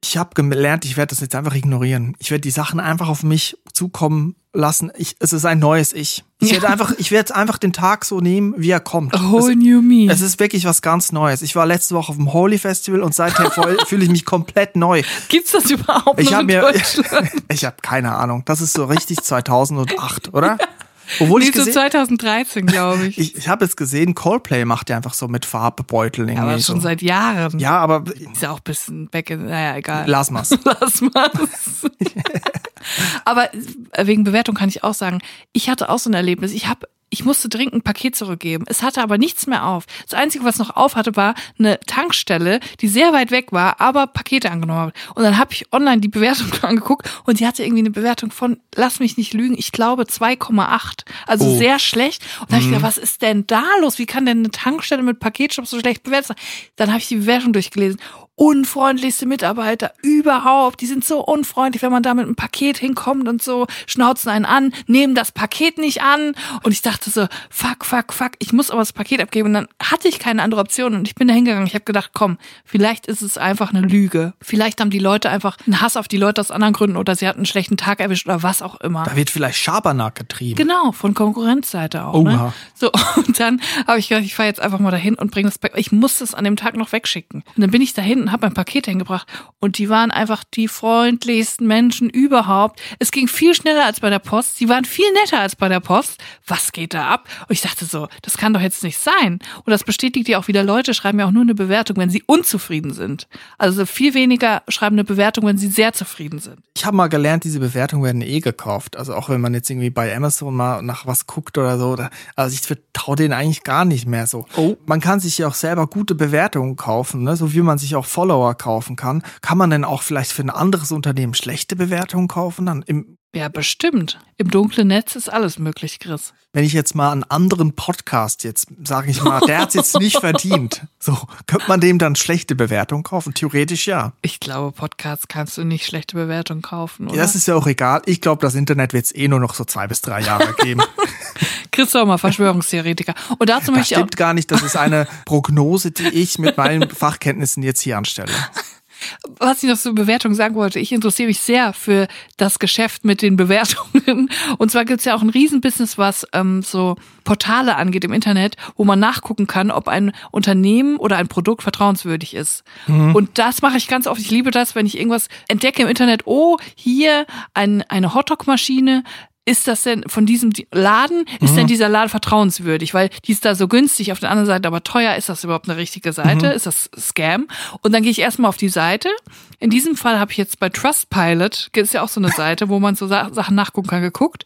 Ich habe gelernt, ich werde das jetzt einfach ignorieren. Ich werde die Sachen einfach auf mich zukommen lassen. Ich, es ist ein neues Ich. Ich werde einfach, ich werde einfach den Tag so nehmen, wie er kommt. A whole es, new me. es ist wirklich was ganz Neues. Ich war letzte Woche auf dem Holy Festival und seither fühle ich mich komplett neu. Gibt's das überhaupt Ich noch habe in mir, Deutschland? ich habe keine Ahnung. Das ist so richtig 2008, oder? Obwohl Nee, ich so gesehen, 2013, glaube ich. ich, ich habe jetzt gesehen, Coldplay macht ja einfach so mit Farbbeuteln irgendwie Aber schon so. seit Jahren. Ja, aber Ist ja auch ein bisschen weg in, naja, egal. lass mal's. Lass mal. Aber wegen Bewertung kann ich auch sagen, ich hatte auch so ein Erlebnis. Ich habe ich musste dringend ein Paket zurückgeben. Es hatte aber nichts mehr auf. Das Einzige, was noch auf hatte, war eine Tankstelle, die sehr weit weg war, aber Pakete angenommen hat. Und dann habe ich online die Bewertung angeguckt und die hatte irgendwie eine Bewertung von, lass mich nicht lügen, ich glaube 2,8. Also Oh. sehr schlecht. Und da habe ich gedacht, was ist denn da los? Wie kann denn eine Tankstelle mit Paketshop so schlecht bewertet sein? Dann habe ich die Bewertung durchgelesen. Unfreundlichste Mitarbeiter überhaupt. Die sind so unfreundlich, wenn man da mit einem Paket hinkommt und so, schnauzen einen an, nehmen das Paket nicht an. Und ich dachte so, fuck, fuck, fuck, ich muss aber das Paket abgeben. Und dann hatte ich keine andere Option und ich bin da hingegangen. Ich habe gedacht, komm, vielleicht ist es einfach eine Lüge. Vielleicht haben die Leute einfach einen Hass auf die Leute aus anderen Gründen oder sie hatten einen schlechten Tag erwischt oder was auch immer. Da wird vielleicht Schabernack getrieben. Genau, von Konkurrenzseite auch. Oha. Ne? So, und dann habe ich gedacht, ich fahre jetzt einfach mal dahin und bringe das Paket. Ich muss das an dem Tag noch wegschicken. Und dann bin ich dahin und habe mein Paket hingebracht. Und die waren einfach die freundlichsten Menschen überhaupt. Es ging viel schneller als bei der Post. Sie waren viel netter als bei der Post. Was geht da ab? Und ich dachte so, das kann doch jetzt nicht sein. Und das bestätigt ja auch wieder. Leute schreiben ja auch nur eine Bewertung, wenn sie unzufrieden sind. Also viel weniger schreiben eine Bewertung, wenn sie sehr zufrieden sind. Ich habe mal gelernt, diese Bewertungen werden eh gekauft. Also auch wenn man jetzt irgendwie bei Amazon mal nach was guckt oder so. Also ich vertraue denen eigentlich gar nicht mehr so. Oh. Man kann sich ja auch selber gute Bewertungen kaufen, ne? so wie man sich auch Follower kaufen kann. Kann man denn auch vielleicht für ein anderes Unternehmen schlechte Bewertungen kaufen? Dann im, Ja, bestimmt. Im dunklen Netz ist alles möglich, Chris. wenn ich jetzt mal einen anderen Podcast jetzt, sage ich mal, der hat's jetzt nicht verdient. So, könnte man dem dann schlechte Bewertungen kaufen? Theoretisch ja. Ich glaube, Podcasts kannst du nicht schlechte Bewertungen kaufen, oder? Ja, das ist ja auch egal. Ich glaube, das Internet wird es eh nur noch so zwei bis drei Jahre geben. Christoph mal Verschwörungstheoretiker. Und dazu Das möchte ich auch, stimmt gar nicht. Das ist eine Prognose, die ich mit meinen Fachkenntnissen jetzt hier anstelle. Was ich noch zur Bewertung sagen wollte, ich interessiere mich sehr für das Geschäft mit den Bewertungen. Und zwar gibt's ja auch ein Riesenbusiness, was ähm, so Portale angeht im Internet, wo man nachgucken kann, ob ein Unternehmen oder ein Produkt vertrauenswürdig ist. Und das mache ich ganz oft. Ich liebe das, wenn ich irgendwas entdecke im Internet, oh, hier ein, eine Hotdog-Maschine. Ist das denn von diesem Laden, ist denn dieser Laden vertrauenswürdig? Weil die ist da so günstig, auf der anderen Seite aber teuer. Ist das überhaupt eine richtige Seite? Ist das Scam? Und dann gehe ich erstmal auf die Seite. In diesem Fall habe ich jetzt bei Trustpilot, ist ja auch so eine Seite, wo man so Sa Sachen nachgucken kann, geguckt.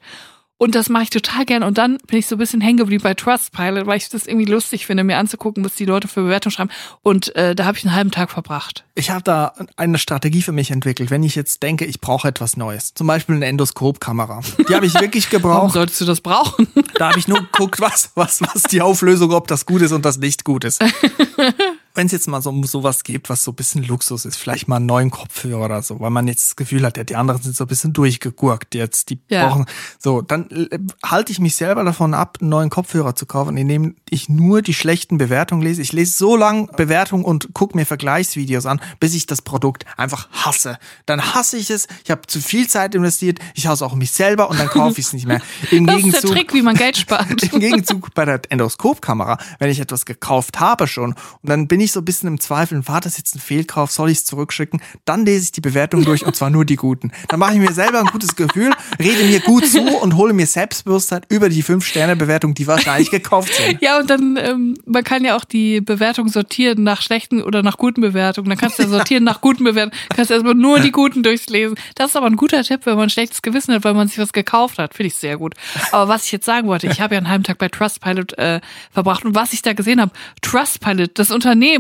Und das mache ich total gern. Und dann bin ich so ein bisschen hängen geblieben bei Trustpilot, weil ich das irgendwie lustig finde, mir anzugucken, was die Leute für Bewertungen schreiben. Und äh, da habe ich einen halben Tag verbracht. Ich habe da eine Strategie für mich entwickelt, wenn ich jetzt denke, ich brauche etwas Neues. Zum Beispiel eine Endoskopkamera. Die habe ich wirklich Warum gebraucht. solltest du das brauchen? Da habe ich nur geguckt, was, was, was die Auflösung, ob das gut ist und das nicht gut ist. Wenn es jetzt mal so um sowas gibt, was so ein bisschen Luxus ist, vielleicht mal einen neuen Kopfhörer oder so, weil man jetzt das Gefühl hat, ja, die anderen sind so ein bisschen durchgegurkt jetzt, die Ja. brauchen, so, dann äh, halte ich mich selber davon ab, einen neuen Kopfhörer zu kaufen, indem ich nur die schlechten Bewertungen lese. Ich lese so lang Bewertungen und gucke mir Vergleichsvideos an, bis ich das Produkt einfach hasse. Dann hasse ich es, ich habe zu viel Zeit investiert, ich hasse auch mich selber und dann kaufe ich es nicht mehr. Im Das ist der Gegenzug, Trick, wie man Geld spart. im Gegenzug bei der Endoskopkamera, wenn ich etwas gekauft habe schon und dann bin ich so ein bisschen im Zweifel, war das jetzt ein Fehlkauf, soll ich es zurückschicken? Dann lese ich die Bewertung durch und zwar nur die guten. Dann mache ich mir selber ein gutes Gefühl, rede mir gut zu und hole mir Selbstbewusstsein über die 5-Sterne-Bewertung, die wahrscheinlich gekauft sind. Ja, und dann, ähm, man kann ja auch die Bewertung sortieren nach schlechten oder nach guten Bewertungen. Dann kannst du ja sortieren nach guten Bewertungen. Kannst erstmal nur die guten durchlesen. Das ist aber ein guter Tipp, wenn man ein schlechtes Gewissen hat, weil man sich was gekauft hat. Finde ich sehr gut. Aber was ich jetzt sagen wollte, ich habe ja einen halben Tag bei Trustpilot äh, verbracht und was ich da gesehen habe, Trustpilot, das Unternehmen,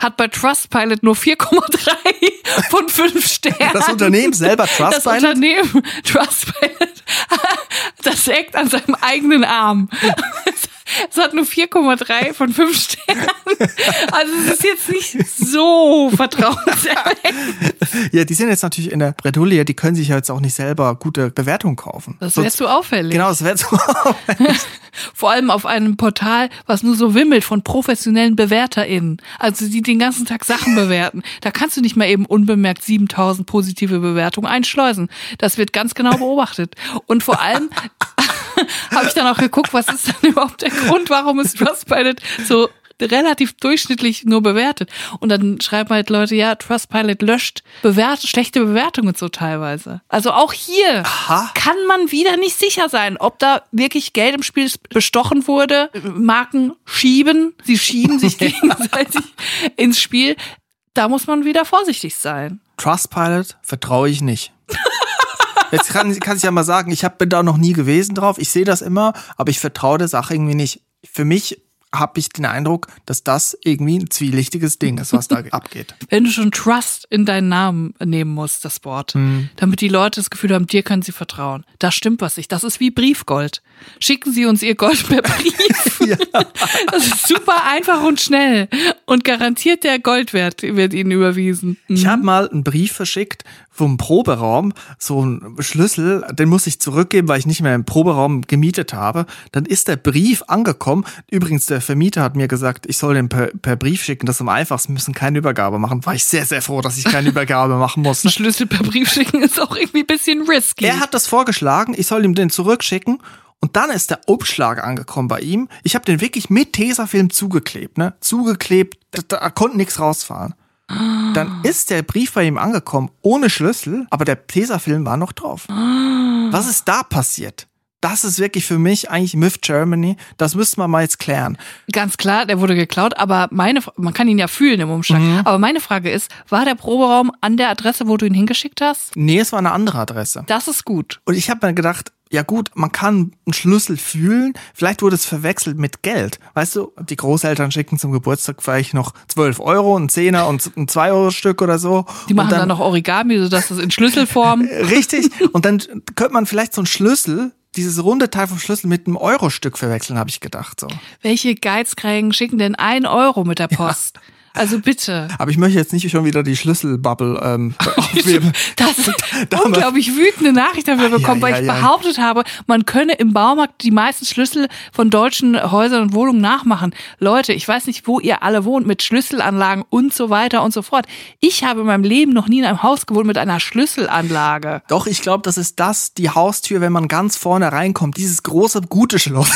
hat bei Trustpilot nur 4,3 von 5 Sternen. Das Unternehmen selber, Das Trustpilot, Unternehmen Trustpilot, das sägt an seinem eigenen Arm. Es hat nur 4,3 von 5 Sternen. Also es ist jetzt nicht so vertrauenserweckend. ja, die sind jetzt natürlich in der Bredouille, die können sich ja jetzt auch nicht selber gute Bewertungen kaufen. Das wäre zu auffällig. Genau, das wäre so. Vor allem auf einem Portal, was nur so wimmelt von professionellen BewerterInnen. Also die den ganzen Tag Sachen bewerten. Da kannst du nicht mal eben unbemerkt 7000 positive Bewertungen einschleusen. Das wird ganz genau beobachtet. Und vor allem habe ich dann auch geguckt, was ist denn überhaupt der Grund, warum ist Trustpilot so relativ durchschnittlich nur bewertet. Und dann schreiben halt Leute, ja, Trustpilot löscht bewert schlechte Bewertungen so teilweise. Also auch hier Aha. kann man wieder nicht sicher sein, ob da wirklich Geld im Spiel bestochen wurde. Marken schieben, sie schieben sich gegenseitig ins Spiel. Da muss man wieder vorsichtig sein. Trustpilot vertraue ich nicht. Jetzt kann, kann ich ja mal sagen, ich hab, bin da noch nie gewesen drauf. Ich sehe das immer, aber ich vertraue der Sache irgendwie nicht. Für mich habe ich den Eindruck, dass das irgendwie ein zwielichtiges Ding ist, was da abgeht. Wenn du schon Trust in deinen Namen nehmen musst, das Wort, Hm. damit die Leute das Gefühl haben, dir können sie vertrauen. Da stimmt was nicht. Das ist wie Briefgold. Schicken Sie uns Ihr Gold per Brief. Das ist super einfach und schnell. Und garantiert der Goldwert wird Ihnen überwiesen. Mhm. Ich habe mal einen Brief verschickt vom Proberaum, so einen Schlüssel, den muss ich zurückgeben, weil ich nicht mehr im Proberaum gemietet habe. Dann ist der Brief angekommen. Übrigens, der Vermieter hat mir gesagt, ich soll den per, per Brief schicken. Das ist am einfachsten, müssen keine Übergabe machen. War ich sehr, sehr froh, dass ich keine Übergabe machen muss. Ein Schlüssel per Brief schicken ist auch irgendwie ein bisschen risky. Er hat das vorgeschlagen, ich soll ihm den zurückschicken. Und dann ist der Umschlag angekommen bei ihm. Ich habe den wirklich mit Tesafilm zugeklebt, ne? Zugeklebt, da, da konnte nichts rausfahren. Dann ist der Brief bei ihm angekommen ohne Schlüssel, aber der Tesafilm war noch drauf. Was ist da passiert? Das ist wirklich für mich eigentlich Myth Germany. Das müssten wir mal jetzt klären. Ganz klar, der wurde geklaut, aber meine, man kann ihn ja fühlen im Umschlag. Mhm. Aber meine Frage ist, war der Proberaum an der Adresse, wo du ihn hingeschickt hast? Nee, es war eine andere Adresse. Das ist gut. Und ich habe mir gedacht, ja gut, man kann einen Schlüssel fühlen. Vielleicht wurde es verwechselt mit Geld. Weißt du, die Großeltern schicken zum Geburtstag vielleicht noch 12 Euro, ein Zehner und ein 2-Euro-Stück oder so. Die machen und dann, noch Origami, sodass das in Schlüsselform. Richtig. Und dann könnte man vielleicht so einen Schlüssel, dieses runde Teil vom Schlüssel mit einem Euro-Stück verwechseln, habe ich gedacht. So. Welche Geizkrägen schicken denn ein Euro mit der Post? Also bitte. Aber ich möchte jetzt nicht schon wieder die Schlüsselbubble ähm, aufheben. Das ist Damals- unglaublich wütende Nachricht haben wir bekommen, weil ich ja, ja. behauptet habe, man könne im Baumarkt die meisten Schlüssel von deutschen Häusern und Wohnungen nachmachen. Leute, ich weiß nicht, wo ihr alle wohnt, mit Schlüsselanlagen und so weiter und so fort. Ich habe in meinem Leben noch nie in einem Haus gewohnt mit einer Schlüsselanlage. Doch, ich glaube, das ist das, die Haustür, wenn man ganz vorne reinkommt. Dieses große, gute Schloss.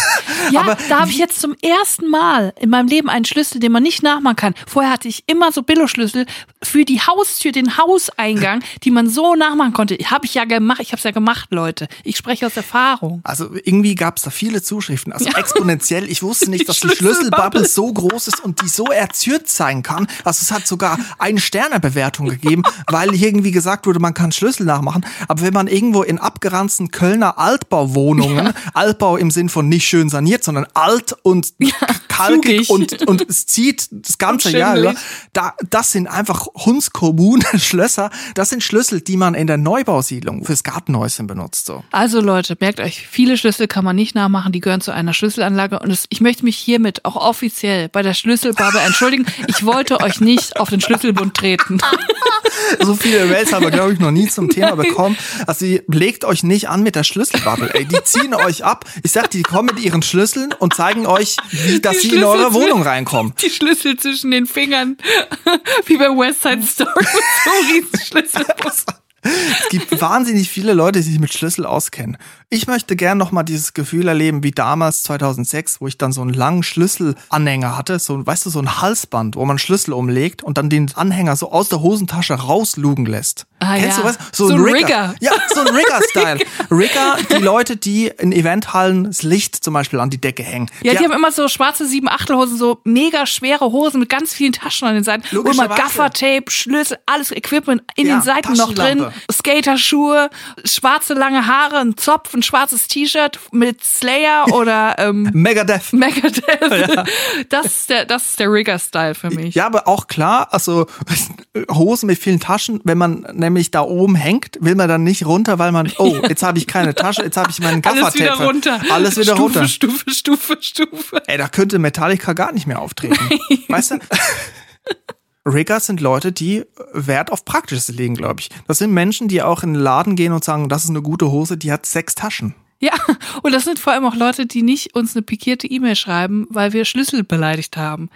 Ja, Aber da habe ich jetzt zum ersten Mal in meinem Leben einen Schlüssel, den man nicht nachmachen kann. Vorher hatte ich immer so Billo-Schlüssel für die Haustür, den Hauseingang, die man so nachmachen konnte. Habe ich ja gemacht. Ich habe es ja gemacht, Leute. Ich spreche aus Erfahrung. Also irgendwie gab es da viele Zuschriften, also exponentiell. Ich wusste nicht, Die dass die Schlüsselbubble. So groß ist und die so erzürnt sein kann. Also es hat sogar eine Sternebewertung gegeben, weil irgendwie gesagt wurde, man kann Schlüssel nachmachen. Aber wenn man irgendwo in abgeranzten Kölner Altbauwohnungen, Altbau im Sinn von nicht schön saniert, sondern alt und kalkig zugig. und, und es zieht das ganze Und Jahr da, das sind einfach Hundskommunen Schlösser. Das sind Schlüssel, die man in der Neubausiedlung fürs Gartenhäuschen benutzt. So. Also Leute, merkt euch, viele Schlüssel kann man nicht nachmachen, die gehören zu einer Schlüsselanlage und es, ich möchte mich hiermit auch offiziell bei der Schlüsselbubble entschuldigen. Ich wollte euch nicht auf den Schlüsselbund treten. So viele Mails haben wir, glaube ich, noch nie zum Thema bekommen. Also legt euch nicht an mit der Schlüsselbubble, ey. Die ziehen euch ab. Ich sag, die kommen mit ihren Schlüsseln und zeigen euch, wie, dass Die sie in eure Wohnung reinkommen. Die Schlüssel zwischen den Fingern, wie bei West Side Story mit so riesen Schlüsselbund. Es gibt wahnsinnig viele Leute, die sich mit Schlüssel auskennen. Ich möchte gern noch mal dieses Gefühl erleben, wie damals 2006, wo ich dann so einen langen Schlüsselanhänger hatte, so, ein- weißt du, so ein Halsband, wo man Schlüssel umlegt und dann den Anhänger so aus der Hosentasche rauslugen lässt. Ah, Kennst ja. du was? So ein Rigger. Ja, so ein Rigger-Style. Rigger, die Leute, die in Eventhallen das Licht zum Beispiel an die Decke hängen. Ja, die haben immer so schwarze sieben Achtelhosen, so mega schwere Hosen mit ganz vielen Taschen an den Seiten. Immer. Gaffertape, Schlüssel, alles Equipment in Ja, den Seiten noch drin. Taschenlampe. Skaterschuhe, schwarze lange Haare, ein Zopf, ein schwarzes T-Shirt mit Slayer oder ähm, Megadeth. Megadeth. Das ist der, das ist der Rigger-Style für mich. Ja, aber auch klar, also Hosen mit vielen Taschen, wenn man nämlich da oben hängt, will man dann nicht runter, weil man, oh, jetzt habe ich keine Tasche, jetzt habe ich meinen Alles Gaffertape. wieder runter. Alles wieder Stufe, runter. Stufe, Stufe, Stufe. Ey, da könnte Metallica gar nicht mehr auftreten. Weißt du? Rigger sind Leute, die Wert auf Praktisches legen, glaube ich. Das sind Menschen, die auch in den Laden gehen und sagen, das ist eine gute Hose, die hat sechs Taschen. Ja, und das sind vor allem auch Leute, die nicht uns eine pikierte E-Mail schreiben, weil wir Schlüssel beleidigt haben.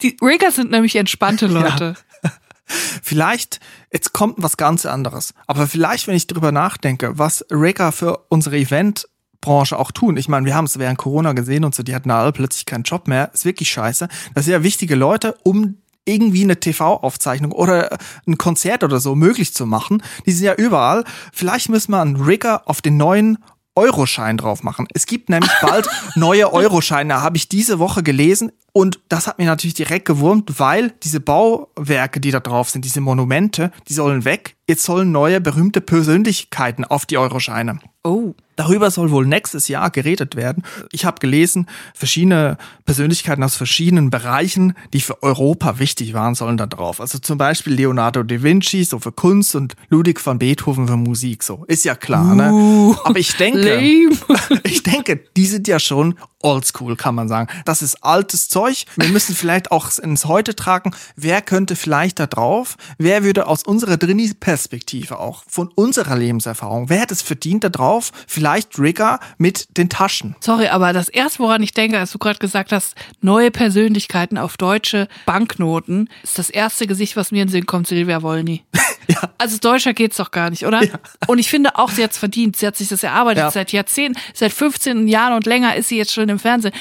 Die, die Rigger sind nämlich entspannte Leute. Vielleicht, jetzt kommt was ganz anderes. Aber vielleicht, wenn ich drüber nachdenke, was Rigger für unsere Event Musikbranche auch tun. Ich meine, wir haben es während Corona gesehen und so, die hatten alle plötzlich keinen Job mehr. Ist wirklich scheiße. Das sind ja wichtige Leute, um irgendwie eine TV-Aufzeichnung oder ein Konzert oder so möglich zu machen. Die sind ja überall. Vielleicht müssen wir einen Rigger auf den neuen Euroschein drauf machen. Es gibt nämlich bald neue Euroscheine, habe ich diese Woche gelesen. Und das hat mir natürlich direkt gewurmt, weil diese Bauwerke, die da drauf sind, diese Monumente, die sollen weg. Jetzt sollen neue berühmte Persönlichkeiten auf die Euroscheine. Oh. Darüber soll wohl nächstes Jahr geredet werden. Ich habe gelesen, verschiedene Persönlichkeiten aus verschiedenen Bereichen, die für Europa wichtig waren, sollen da drauf. Also zum Beispiel Leonardo da Vinci, so für Kunst und Ludwig van Beethoven für Musik. So ist ja klar, ne? Uh, Aber ich denke, ich denke, die sind ja schon oldschool, kann man sagen. Das ist altes Zeug. Wir müssen vielleicht auch ins Heute tragen. Wer könnte vielleicht da drauf? Wer würde aus unserer Drini-Perspektive auch, von unserer Lebenserfahrung, wer hätte es verdient da drauf? Vielleicht Rigger mit den Taschen. Sorry, aber das erste, woran ich denke, als du gerade gesagt hast, neue Persönlichkeiten auf deutsche Banknoten, ist das erste Gesicht, was mir in den Sinn kommt, Silvia Wolny. Ja. Also deutscher geht's doch gar nicht, oder? Ja. Und ich finde auch, sie hat's verdient. Sie hat sich das erarbeitet. Ja. Seit Jahrzehnten, seit 15 Jahren und länger ist sie jetzt schon im Fernsehen.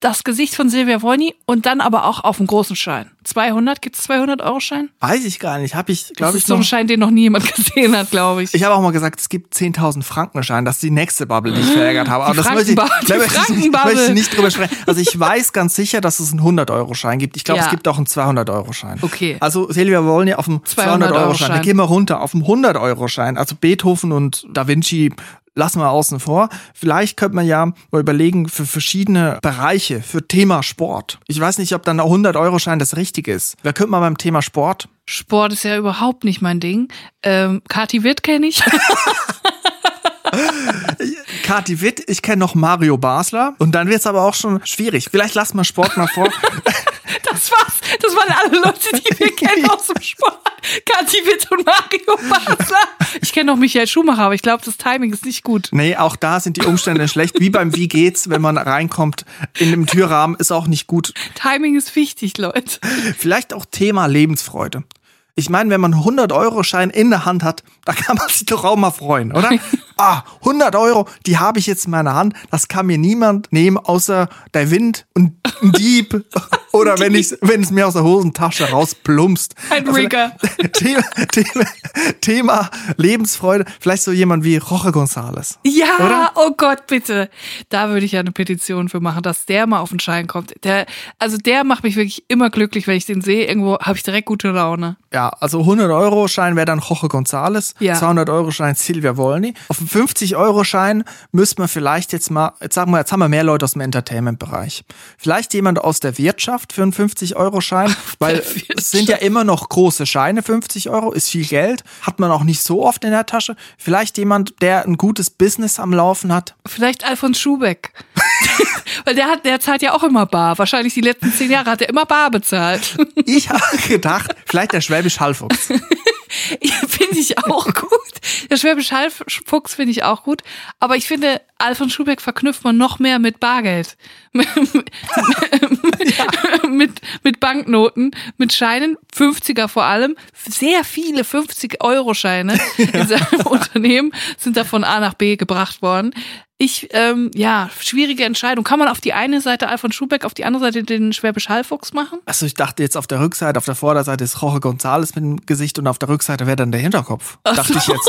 Das Gesicht von Silvia Wolny und dann aber auch auf dem großen Schein. 200, gibt's 200 Euro Schein? Weiß ich gar nicht. Habe ich, Das glaube ich, ist so ein. Schein, den noch nie jemand gesehen hat, glaube ich. Ich habe auch mal gesagt, es gibt 10.000 Frankenschein. Das ist die nächste Bubble, die ich verärgert habe. Aber Die das möchte ich, da möchte ich, nicht, möchte ich nicht drüber sprechen. Also ich weiß ganz sicher, dass es einen 100-Euro-Schein gibt. Ich glaube, Ja. es gibt auch einen 200-Euro-Schein. Okay. Also Silvia Wolny auf dem 200-Euro-Schein. 200-Euro-Schein. Da gehen wir runter auf dem 100-Euro-Schein. Also Beethoven und Da Vinci lassen wir außen vor. Vielleicht könnte man ja mal überlegen für verschiedene Bereiche, für Thema Sport. Ich weiß nicht, ob dann ein 100-Euro-Schein das Richtige ist. Wer könnte mal beim Thema Sport? Sport ist ja überhaupt nicht mein Ding. Ähm, Kati Witt kenne ich. Kati Witt, ich kenne noch Mario Basler und dann wird's aber auch schon schwierig. Vielleicht lassen wir Sport mal vor. Das war's. Das waren alle Leute, die wir kennen aus dem Sport. Kathi Witt und Mario Basler. Ich kenne noch Michael Schumacher, aber ich glaube, das Timing ist nicht gut. nee, auch da sind die Umstände schlecht. Wie beim Wie geht's, wenn man reinkommt in dem Türrahmen, ist auch nicht gut. Timing ist wichtig, Leute. Vielleicht auch Thema Lebensfreude. Ich meine, wenn man einen 100-Euro-Schein in der Hand hat, da kann man sich doch auch mal freuen, oder? ah, 100 Euro, die habe ich jetzt in meiner Hand. Das kann mir niemand nehmen, außer der Wind und ein Dieb. Oder wenn, ich, wenn es mir aus der Hosentasche rausplumpst. Ein Rigger. Thema, Thema, Thema Lebensfreude. Vielleicht so jemand wie Roche González. Ja, Oder? oh Gott, bitte. Da würde ich ja eine Petition für machen, dass der mal auf den Schein kommt. Der, also der macht mich wirklich immer glücklich, wenn ich den sehe. Irgendwo habe ich direkt gute Laune. Ja, also 100-Euro-Schein wäre dann Jorge Ja. 200-Euro-Schein Silvia Wolny. Auf dem 50-Euro-Schein müsste man vielleicht jetzt mal, jetzt sagen wir, jetzt haben wir mehr Leute aus dem Entertainment-Bereich. Vielleicht jemand aus der Wirtschaft für einen 50-Euro-Schein, weil es sind ja immer noch große Scheine, 50 Euro ist viel Geld, hat man auch nicht so oft in der Tasche. Vielleicht jemand, der ein gutes Business am Laufen hat. Vielleicht Alfons Schubeck. Weil der hat, der zahlt ja auch immer bar. Wahrscheinlich die letzten zehn Jahre hat er immer bar bezahlt. Ich habe gedacht, vielleicht der Schwäbisch Hallfuchs. finde ich auch gut. Der Schwäbisch Hallfuchs finde ich auch gut. Aber ich finde, Alfons Schubeck verknüpft man noch mehr mit Bargeld. mit, mit Banknoten, mit Scheinen, 50er vor allem. Sehr viele 50-Euro-Scheine in seinem Unternehmen sind da von A nach B gebracht worden. Ich, ähm, ja, schwierige Entscheidung. Kann man auf die eine Seite Alfons Schubeck, auf die andere Seite den Schwäbisch Hallfuchs machen? Also ich dachte jetzt auf der Rückseite, auf der Vorderseite ist Jorge González mit dem Gesicht und auf der Rückseite wäre dann der Hinterkopf. dachte ich jetzt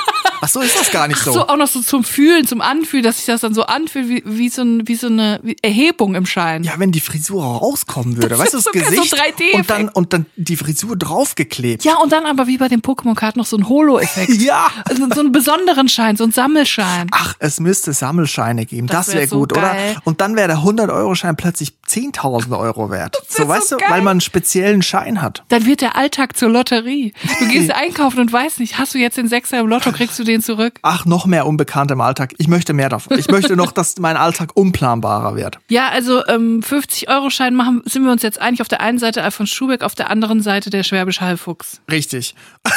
Ach so, ist das gar nicht so. So, auch noch so zum Fühlen, zum Anfühlen, dass sich das dann so anfühlt wie, wie, so, ein, wie so eine Erhebung im Schein. Ja, wenn die Frisur rauskommen würde, weißt du, das sogar so Gesicht 3D-Effekt. und dann und dann die Frisur draufgeklebt. Ja, und dann aber wie bei den Pokémon-Karten noch so ein Holo-Effekt. Ja. Also so einen besonderen Schein, so ein Sammelschein. Ach, es müsste Sammelscheine geben. Das, Das wäre wär so gut, geil. oder? Und dann wäre der 100-Euro-Schein plötzlich 10.000 Euro wert. So, so weißt du, geil. weil man einen speziellen Schein hat. Dann wird der Alltag zur Lotterie. Du gehst einkaufen und weißt nicht, hast du jetzt den Sechser im Lotto, kriegst du den zurück? Ach, noch mehr Unbekannte im Alltag. Ich möchte mehr davon. Ich möchte noch, dass mein Alltag unplanbarer wird. Ja, also ähm, 50-Euro-Schein machen, sind wir uns jetzt eigentlich auf der einen Seite Alfons Schubeck, auf der anderen Seite der Schwäbisch Hallfuchs. Richtig.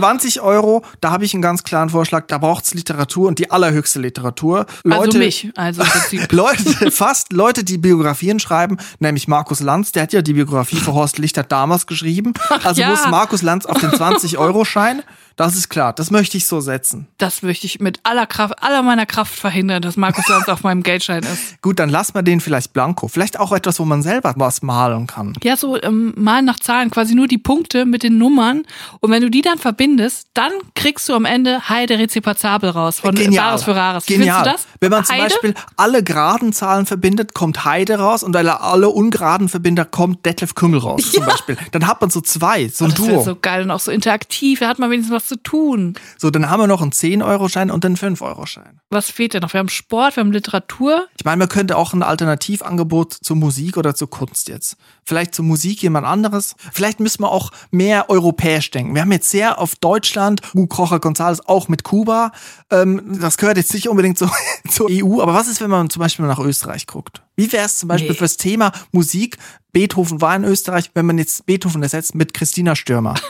20 Euro, da habe ich einen ganz klaren Vorschlag. Da braucht's Literatur und die allerhöchste Literatur. Leute, also mich, also. Leute, fast Leute, die Biografien schreiben, nämlich Markus Lanz, der hat ja die Biografie für Horst Lichter damals geschrieben. Also ja. muss Markus Lanz auf den 20-Euro-Schein. Das ist klar, das möchte ich so setzen. Das möchte ich mit aller Kraft, aller meiner Kraft verhindern, dass Markus Lanz auf meinem Geldschein ist. Gut, dann lass mal den vielleicht blanko. Vielleicht auch etwas, wo man selber was malen kann. Ja, so ähm, malen nach Zahlen, quasi nur die Punkte mit den Nummern. Und wenn du die dann verbindest, dann kriegst du am Ende Heide Rezipazabel raus von Genial. Bares für Rares. Genial. du das? Wenn man zum Heide? Beispiel alle geraden Zahlen verbindet, kommt Heide raus und weil er alle ungeraden verbindet, kommt Detlef Kümmel raus zum Beispiel. Dann hat man so zwei, so ein das Duo. So. so geil und auch so interaktiv. Da hat man wenigstens was zu tun. dann haben wir noch einen 10-Euro-Schein und einen 5-Euro-Schein. Was fehlt denn noch? Wir haben Sport, wir haben Literatur. Ich meine, man könnte auch ein Alternativangebot zur Musik oder zur Kunst jetzt. Vielleicht zur Musik jemand anderes. Vielleicht müssen wir auch mehr europäisch denken. Wir haben jetzt sehr auf Deutschland, Hugo Krocher González auch mit Kuba. Ähm, das gehört jetzt nicht unbedingt zur, zur EU. Aber was ist, wenn man zum Beispiel nach Österreich guckt? Wie wäre es zum Beispiel Nee. fürs Thema Musik? Beethoven war in Österreich, wenn man jetzt Beethoven ersetzt mit Christina Stürmer.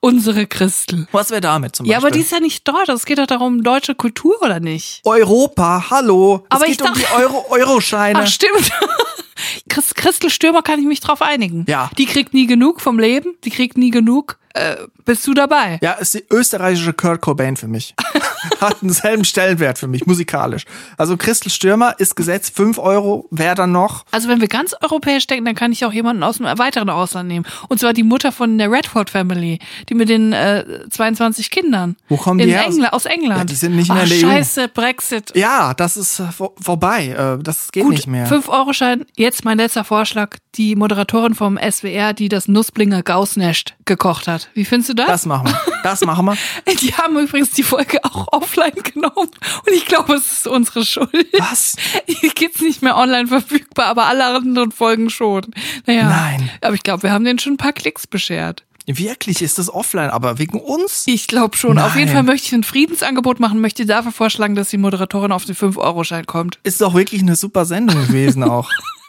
Unsere Christel. Was wäre damit zum Ja, Beispiel? aber die ist ja nicht dort. Es geht doch darum, deutsche Kultur oder nicht? Europa, hallo. Aber es ich geht um dachte- die Euro Euroscheine. Ach, stimmt. Chris, Christel Stürmer kann ich mich drauf einigen. Ja. Die kriegt nie genug vom Leben. Die kriegt nie genug. Äh, bist du dabei? Ja, ist die österreichische Kurt Cobain für mich. Hat denselben Stellenwert für mich, musikalisch. Also Christel Stürmer ist gesetzt, 5 Euro, wer dann noch? Also wenn wir ganz europäisch denken, dann kann ich auch jemanden aus einem weiteren Ausland nehmen. Und zwar die Mutter von der Redford Family, die mit den äh, 22 Kindern. Wo kommen in die her? England, aus England. Ja, die sind nicht mehr in der EU. scheiße, Brexit. Ja, das ist äh, vor, vorbei. Äh, das geht Gut, nicht mehr. 5-Euro-Schein. Jetzt mein letzter Vorschlag. Die Moderatorin vom SWR, die das Nussblinger Gausnest gekocht hat. Wie findest du das? Das machen wir. Das machen wir. Die haben übrigens die Folge auch offline genommen. Und ich glaube, es ist unsere Schuld. Was? Die gibt's nicht mehr online verfügbar, aber alle anderen Folgen schon. Naja. Nein. Aber ich glaube, wir haben denen schon ein paar Klicks beschert. Wirklich ist das offline, aber wegen uns? Ich glaube schon. Auf jeden Nein. Fall möchte ich ein Friedensangebot machen, möchte dafür vorschlagen, dass die Moderatorin auf den 5-Euro-Schein kommt. Ist doch wirklich eine super Sendung gewesen auch.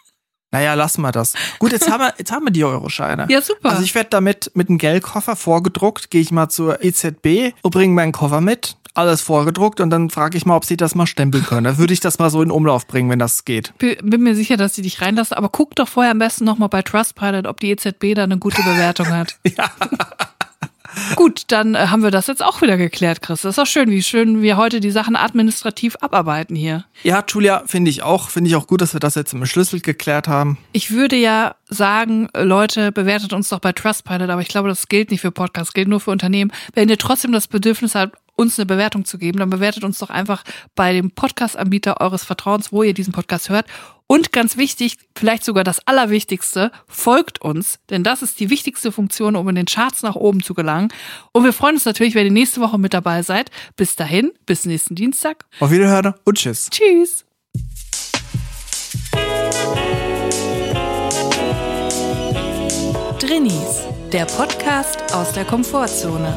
Naja, lassen wir das. Gut, jetzt haben wir, jetzt haben wir die Euroscheine. Ja, super. Also ich werde damit mit einem Geldkoffer vorgedruckt, gehe ich mal zur EZB und bringe meinen Koffer mit, alles vorgedruckt und dann frage ich mal, ob sie das mal stempeln können. Dann würde ich das mal so in Umlauf bringen, wenn das geht. Bin bin mir sicher, dass sie dich reinlassen, aber guck doch vorher am besten nochmal bei Trustpilot, ob die EZB da eine gute Bewertung hat. Ja. Gut, dann äh, haben wir das jetzt auch wieder geklärt, Chris. Das ist auch schön, wie schön wir heute die Sachen administrativ abarbeiten hier. Ja, Julia, finde ich auch. Finde ich auch gut, dass wir das jetzt im Schlüssel geklärt haben. Ich würde ja sagen, äh, Leute, bewertet uns doch bei Trustpilot, aber ich glaube, das gilt nicht für Podcasts, gilt nur für Unternehmen. Wenn ihr trotzdem das Bedürfnis habt, uns eine Bewertung zu geben, dann bewertet uns doch einfach bei dem Podcast-Anbieter eures Vertrauens, wo ihr diesen Podcast hört. Und ganz wichtig, vielleicht sogar das Allerwichtigste, folgt uns, denn das ist die wichtigste Funktion, um in den Charts nach oben zu gelangen. Und wir freuen uns natürlich, wenn ihr nächste Woche mit dabei seid. Bis dahin, bis nächsten Dienstag. Auf Wiederhören und tschüss. Tschüss. Drinnies, der Podcast aus der Komfortzone.